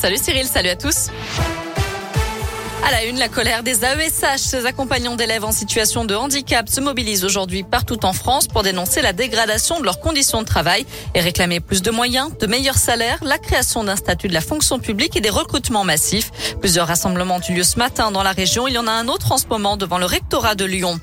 Salut Cyril, salut à tous. À la une, la colère des AESH, ces accompagnants d'élèves en situation de handicap se mobilisent aujourd'hui partout en France pour dénoncer la dégradation de leurs conditions de travail et réclamer plus de moyens, de meilleurs salaires, la création d'un statut de la fonction publique et des recrutements massifs. Plusieurs rassemblements ont eu lieu ce matin dans la région. Il y en a un autre en ce moment devant le rectorat de Lyon.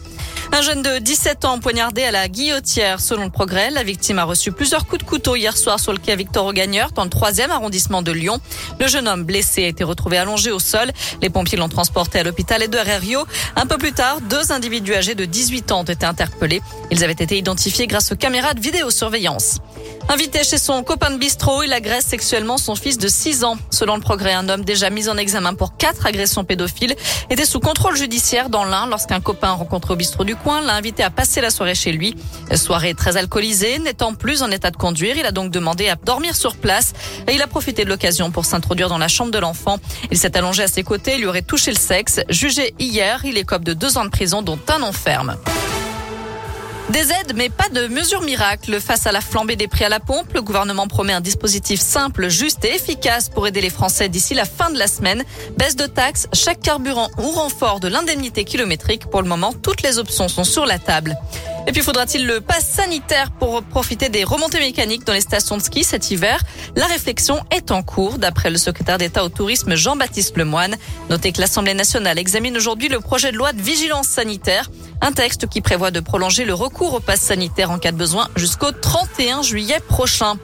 Un jeune de 17 ans poignardé à la guillotière. Selon le progrès, la victime a reçu plusieurs coups de couteau hier soir sur le quai Victor Augagneur dans le troisième arrondissement de Lyon. Le jeune homme blessé a été retrouvé allongé au sol. Les pompiers l'ont transporté à l'hôpital Edouard Herriot. Un peu plus tard, deux individus âgés de 18 ans ont été interpellés. Ils avaient été identifiés grâce aux caméras de vidéosurveillance. Invité chez son copain de bistrot, il agresse sexuellement son fils de 6 ans. Selon le progrès, un homme déjà mis en examen pour quatre agressions pédophiles était sous contrôle judiciaire dans l'Ain lorsqu'un copain rencontré au bistrot du coin l'a invité à passer la soirée chez lui. soirée très alcoolisée, n'étant plus en état de conduire, il a donc demandé à dormir sur place et il a profité de l'occasion pour s'introduire dans la chambre de l'enfant. Il s'est allongé à ses côtés, lui aurait touché le sexe. Jugé hier, il écope de deux ans de prison dont un an ferme. Des aides, mais pas de mesures miracles. Face à la flambée des prix à la pompe, le gouvernement promet un dispositif simple, juste et efficace pour aider les Français d'ici la fin de la semaine. Baisse de taxes, chaque carburant ou renfort de l'indemnité kilométrique. Pour le moment, toutes les options sont sur la table. Et puis faudra-t-il le pass sanitaire pour profiter des remontées mécaniques dans les stations de ski cet hiver? La réflexion est en cours, d'après le secrétaire d'État au tourisme Jean-Baptiste Lemoine. Notez que l'Assemblée nationale examine aujourd'hui le projet de loi de vigilance sanitaire, un texte qui prévoit de prolonger le recours au pass sanitaire en cas de besoin jusqu'au 31 juillet prochain.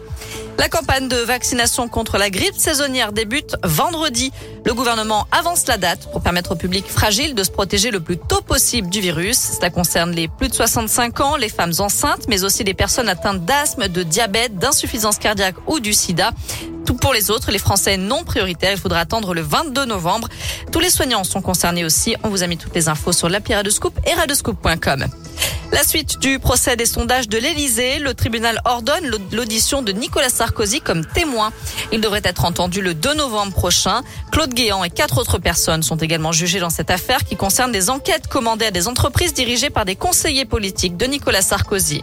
La campagne de vaccination contre la grippe saisonnière débute vendredi. Le gouvernement avance la date pour permettre au public fragile de se protéger le plus tôt possible du virus. Cela concerne les plus de 65 ans, les femmes enceintes, mais aussi les personnes atteintes d'asthme, de diabète, d'insuffisance cardiaque ou du sida. Tout pour les autres, les Français non prioritaires, il faudra attendre le 22 novembre. Tous les soignants sont concernés aussi. On vous a mis toutes les infos sur l'appli Radescoop et radescoop.com. La suite du procès des sondages de l'Elysée, le tribunal ordonne l'audition de Nicolas Sarkozy comme témoin. Il devrait être entendu le 2 novembre prochain. Claude Guéant et quatre autres personnes sont également jugées dans cette affaire qui concerne des enquêtes commandées à des entreprises dirigées par des conseillers politiques de Nicolas Sarkozy.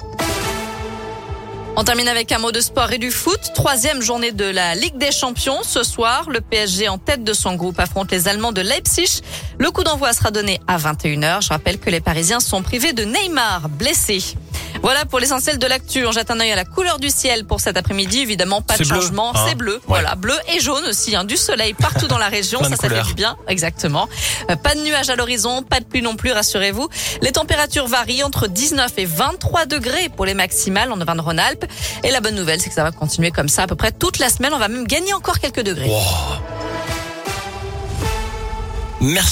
On termine avec un mot de sport et du foot. Troisième journée de la Ligue des Champions. Ce soir, le PSG en tête de son groupe affronte les Allemands de Leipzig. Le coup d'envoi sera donné à 21h. Je rappelle que les Parisiens sont privés de Neymar, blessé. Voilà pour l'essentiel de l'actu. On jette un œil à la couleur du ciel pour cet après-midi. Évidemment, pas de changement. Hein. c'est bleu. Voilà, bleu et jaune aussi. Hein. Du soleil partout dans la région. ça, ça fait du bien. Exactement. Euh, pas de nuages à l'horizon, pas de pluie non plus, rassurez-vous. Les températures varient entre 19 et 23 degrés pour les maximales en Auvergne-Rhône-Alpes. Et la bonne nouvelle, c'est que ça va continuer comme ça à peu près toute la semaine. On va même gagner encore quelques degrés. Merci.